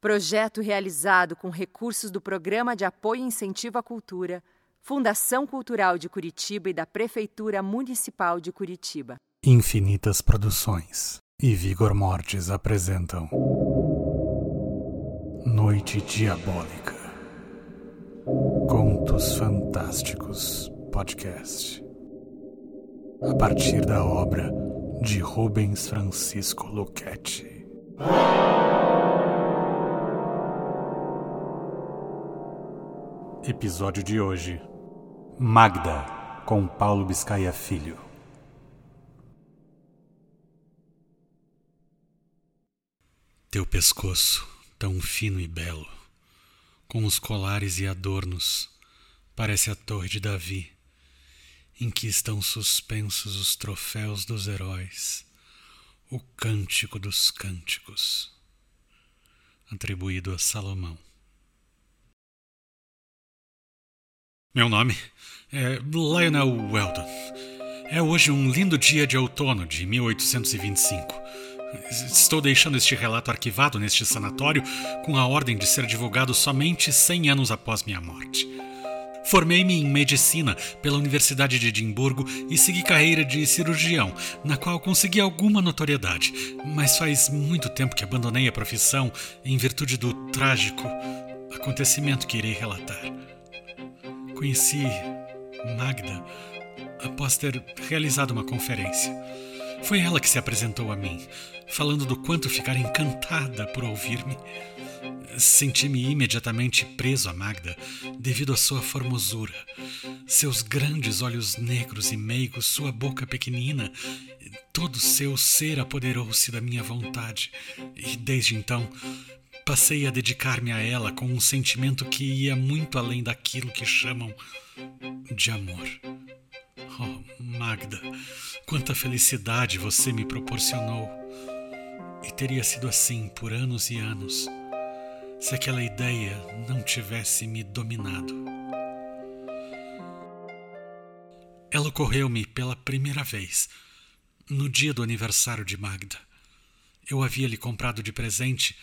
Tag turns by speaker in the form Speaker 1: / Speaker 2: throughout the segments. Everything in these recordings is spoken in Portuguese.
Speaker 1: Projeto realizado com recursos do Programa de Apoio e Incentivo à Cultura, Fundação Cultural de Curitiba e da Prefeitura Municipal de Curitiba.
Speaker 2: Infinitas Produções e Vigor Mortis apresentam Noite Diabólica Contos Fantásticos Podcast a partir da obra de Rubens Francisco Luchetti. Episódio de hoje: Magda, com Paulo Biscaia Filho. Teu pescoço, tão fino e belo, com os colares e adornos, parece a torre de Davi, em que estão suspensos os troféus dos heróis, o cântico dos cânticos, atribuído a Salomão. Meu nome é Lionel Weldon. É hoje um lindo dia de outono de 1825. Estou deixando este relato arquivado neste sanatório com a ordem de ser divulgado somente 100 anos após minha morte. Formei-me em medicina pela Universidade de Edimburgo e segui carreira de cirurgião, na qual consegui alguma notoriedade, mas faz muito tempo que abandonei a profissão em virtude do trágico acontecimento que irei relatar. Conheci Magda após ter realizado uma conferência. Foi ela que se apresentou a mim, falando do quanto ficara encantada por ouvir-me. Senti-me imediatamente preso a Magda devido à sua formosura, seus grandes olhos negros e meigos, sua boca pequenina. Todo seu ser apoderou-se da minha vontade, e desde então Passei a dedicar-me a ela com um sentimento que ia muito além daquilo que chamam de amor. Oh, Magda, quanta felicidade você me proporcionou! E teria sido assim por anos e anos, se aquela ideia não tivesse me dominado. Ela ocorreu-me pela primeira vez no dia do aniversário de Magda. Eu havia lhe comprado de presente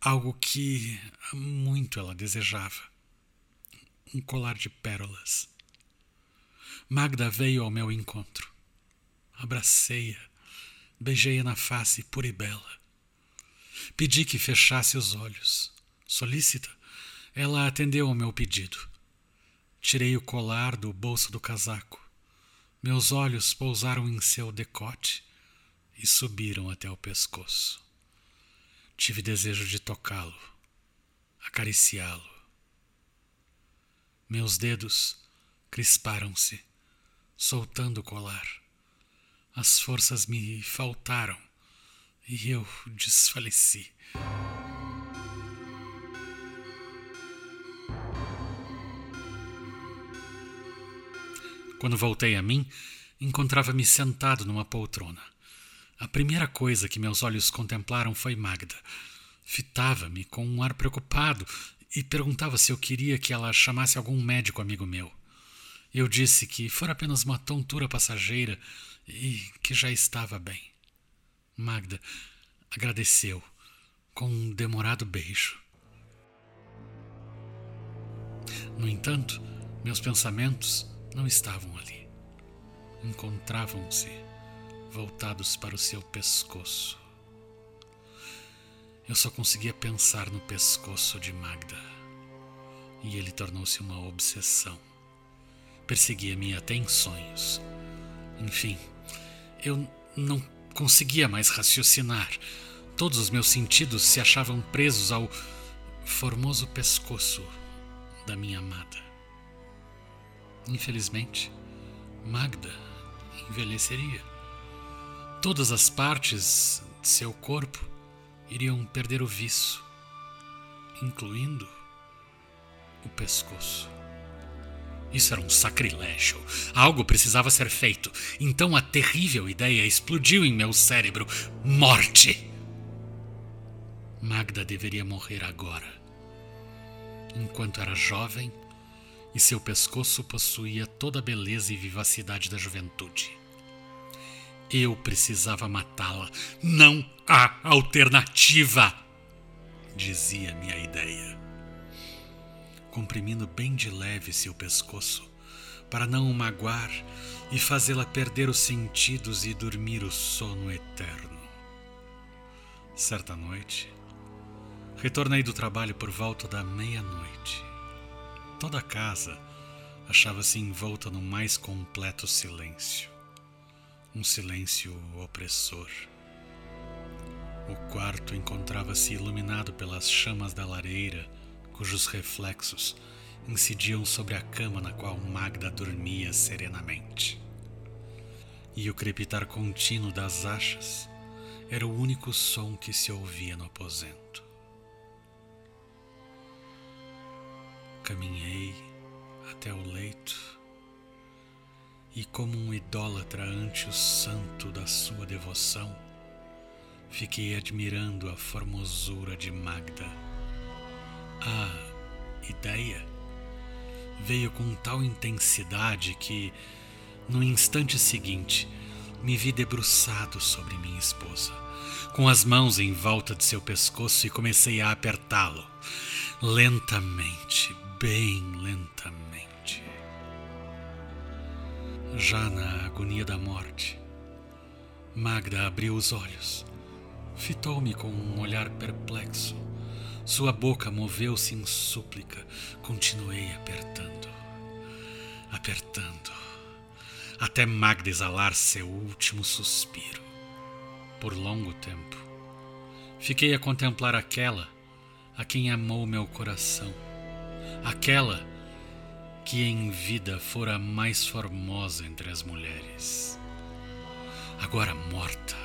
Speaker 2: algo que muito ela desejava: um colar de pérolas. Magda veio ao meu encontro. Abracei-a, beijei-a na face pura e bela. Pedi que fechasse os olhos. Solícita, ela atendeu ao meu pedido. Tirei o colar do bolso do casaco. Meus olhos pousaram em seu decote e subiram até o pescoço. Tive desejo de tocá-lo, acariciá-lo. Meus dedos crisparam-se, soltando o colar. As forças me faltaram e eu desfaleci. Quando voltei a mim, encontrava-me sentado numa poltrona. A primeira coisa que meus olhos contemplaram foi Magda. Fitava-me com um ar preocupado e perguntava se eu queria que ela chamasse algum médico amigo meu. Eu disse que fora apenas uma tontura passageira e que já estava bem. Magda agradeceu com um demorado beijo. No entanto, meus pensamentos não estavam ali. Encontravam-se voltados para o seu pescoço. Eu só conseguia pensar no pescoço de Magda. E ele tornou-se uma obsessão. Perseguia-me até em sonhos. Enfim, eu não conseguia mais raciocinar. Todos os meus sentidos se achavam presos ao formoso pescoço da minha amada. Infelizmente, Magda envelheceria. Todas as partes de seu corpo iriam perder o viço, incluindo o pescoço. Isso era um sacrilégio. Algo precisava ser feito. Então a terrível ideia explodiu em meu cérebro: morte! Magda deveria morrer agora. Enquanto era jovem e seu pescoço possuía toda a beleza e vivacidade da juventude. Eu precisava matá-la. Não há alternativa. dizia-me a ideia. Comprimindo bem de leve seu pescoço, para não o magoar e fazê-la perder os sentidos e dormir o sono eterno. Certa noite, retornei do trabalho por volta da meia-noite. Toda a casa achava-se envolta no mais completo silêncio um silêncio opressor. O quarto encontrava-se iluminado pelas chamas da lareira, cujos reflexos incidiam sobre a cama na qual Magda dormia serenamente. E o crepitar contínuo das achas era o único som que se ouvia no aposento. Caminhei até o leito e, como um idólatra ante o santo da sua devoção, fiquei admirando a formosura de Magda. A ideia veio com tal intensidade que, no instante seguinte, me vi debruçado sobre minha esposa, com as mãos em volta de seu pescoço e comecei a apertá-lo, lentamente, bem lentamente. Já na agonia da morte, Magda abriu os olhos, fitou-me com um olhar perplexo. Sua boca moveu-se em súplica. Continuei apertando, apertando, até Magda exalar seu último suspiro. Por longo tempo, fiquei a contemplar aquela a quem amou meu coração, aquela que em vida fora mais formosa entre as mulheres. Agora morta,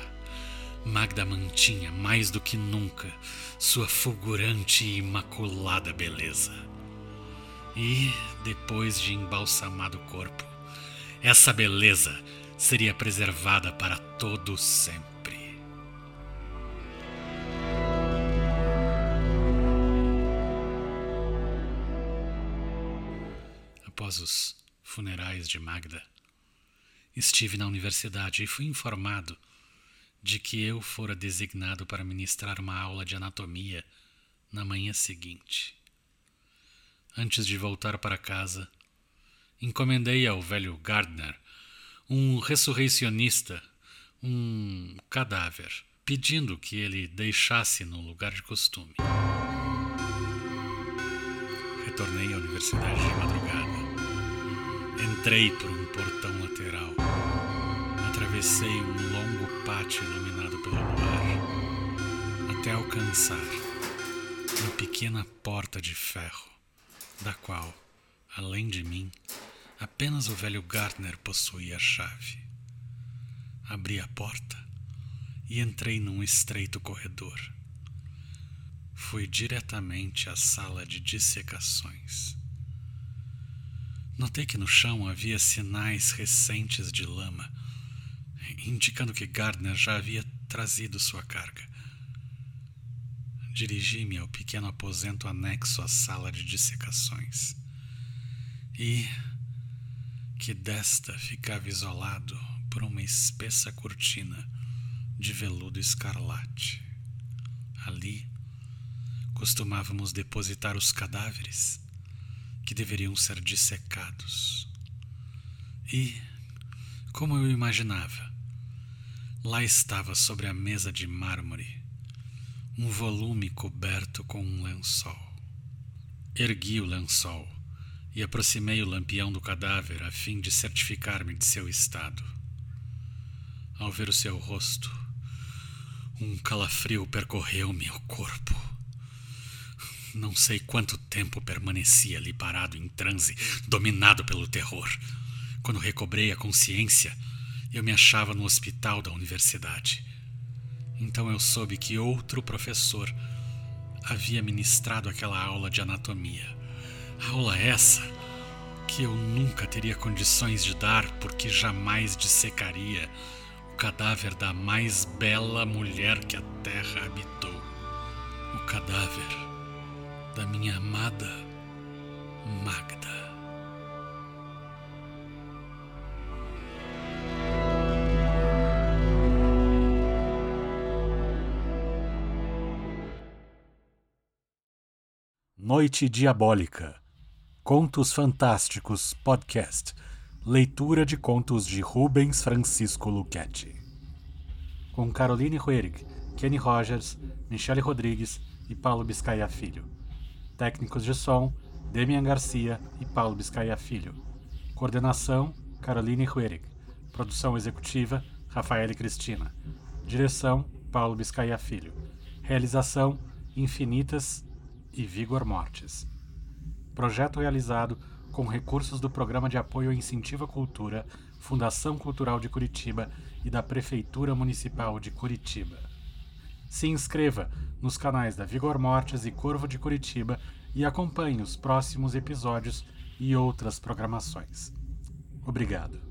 Speaker 2: Magda mantinha mais do que nunca sua fulgurante e imaculada beleza. E, depois de embalsamado o corpo, essa beleza seria preservada para todo sempre. Após os funerais de Magda, estive na universidade e fui informado de que eu fora designado para ministrar uma aula de anatomia na manhã seguinte. Antes de voltar para casa, encomendei ao velho Gardner, um ressurreicionista, um cadáver, pedindo que ele deixasse no lugar de costume. Retornei à universidade de madrugada Entrei por um portão lateral. Atravessei um longo pátio iluminado pelo luar, até alcançar uma pequena porta de ferro, da qual, além de mim, apenas o velho Gartner possuía a chave. Abri a porta e entrei num estreito corredor. Fui diretamente à sala de dissecações. Notei que no chão havia sinais recentes de lama, indicando que Gardner já havia trazido sua carga. Dirigi-me ao pequeno aposento anexo à sala de dissecações e que desta ficava isolado por uma espessa cortina de veludo escarlate. Ali costumávamos depositar os cadáveres que deveriam ser dissecados. E, como eu imaginava, lá estava sobre a mesa de mármore um volume coberto com um lençol. Ergui o lençol e aproximei o lampião do cadáver a fim de certificar-me de seu estado. Ao ver o seu rosto, um calafrio percorreu-me o corpo. Não sei quanto tempo permaneci ali parado em transe, dominado pelo terror. Quando recobrei a consciência, eu me achava no hospital da universidade. Então eu soube que outro professor havia ministrado aquela aula de anatomia. Aula essa que eu nunca teria condições de dar porque jamais dissecaria o cadáver da mais bela mulher que a terra habitou. O cadáver da minha amada Magda. Noite Diabólica, Contos Fantásticos Podcast, leitura de contos de Rubens Francisco Luchetti. Com Caroline Huerig, Kenny Rogers, Michele Rodrigues e Paulo Biscaia Filho. Técnicos de som, Demian Garcia e Paulo Biscaia Filho. Coordenação, Caroline Huerig. Produção executiva, Rafael Cristina. Direção, Paulo Biscaia Filho. Realização, Infinitas e Vigor Mortis. Projeto realizado com recursos do Programa de Apoio e Incentivo à Cultura, Fundação Cultural de Curitiba e da Prefeitura Municipal de Curitiba. Se inscreva nos canais da Vigor Mortis e Corvo de Curitiba e acompanhe os próximos episódios e outras programações. Obrigado.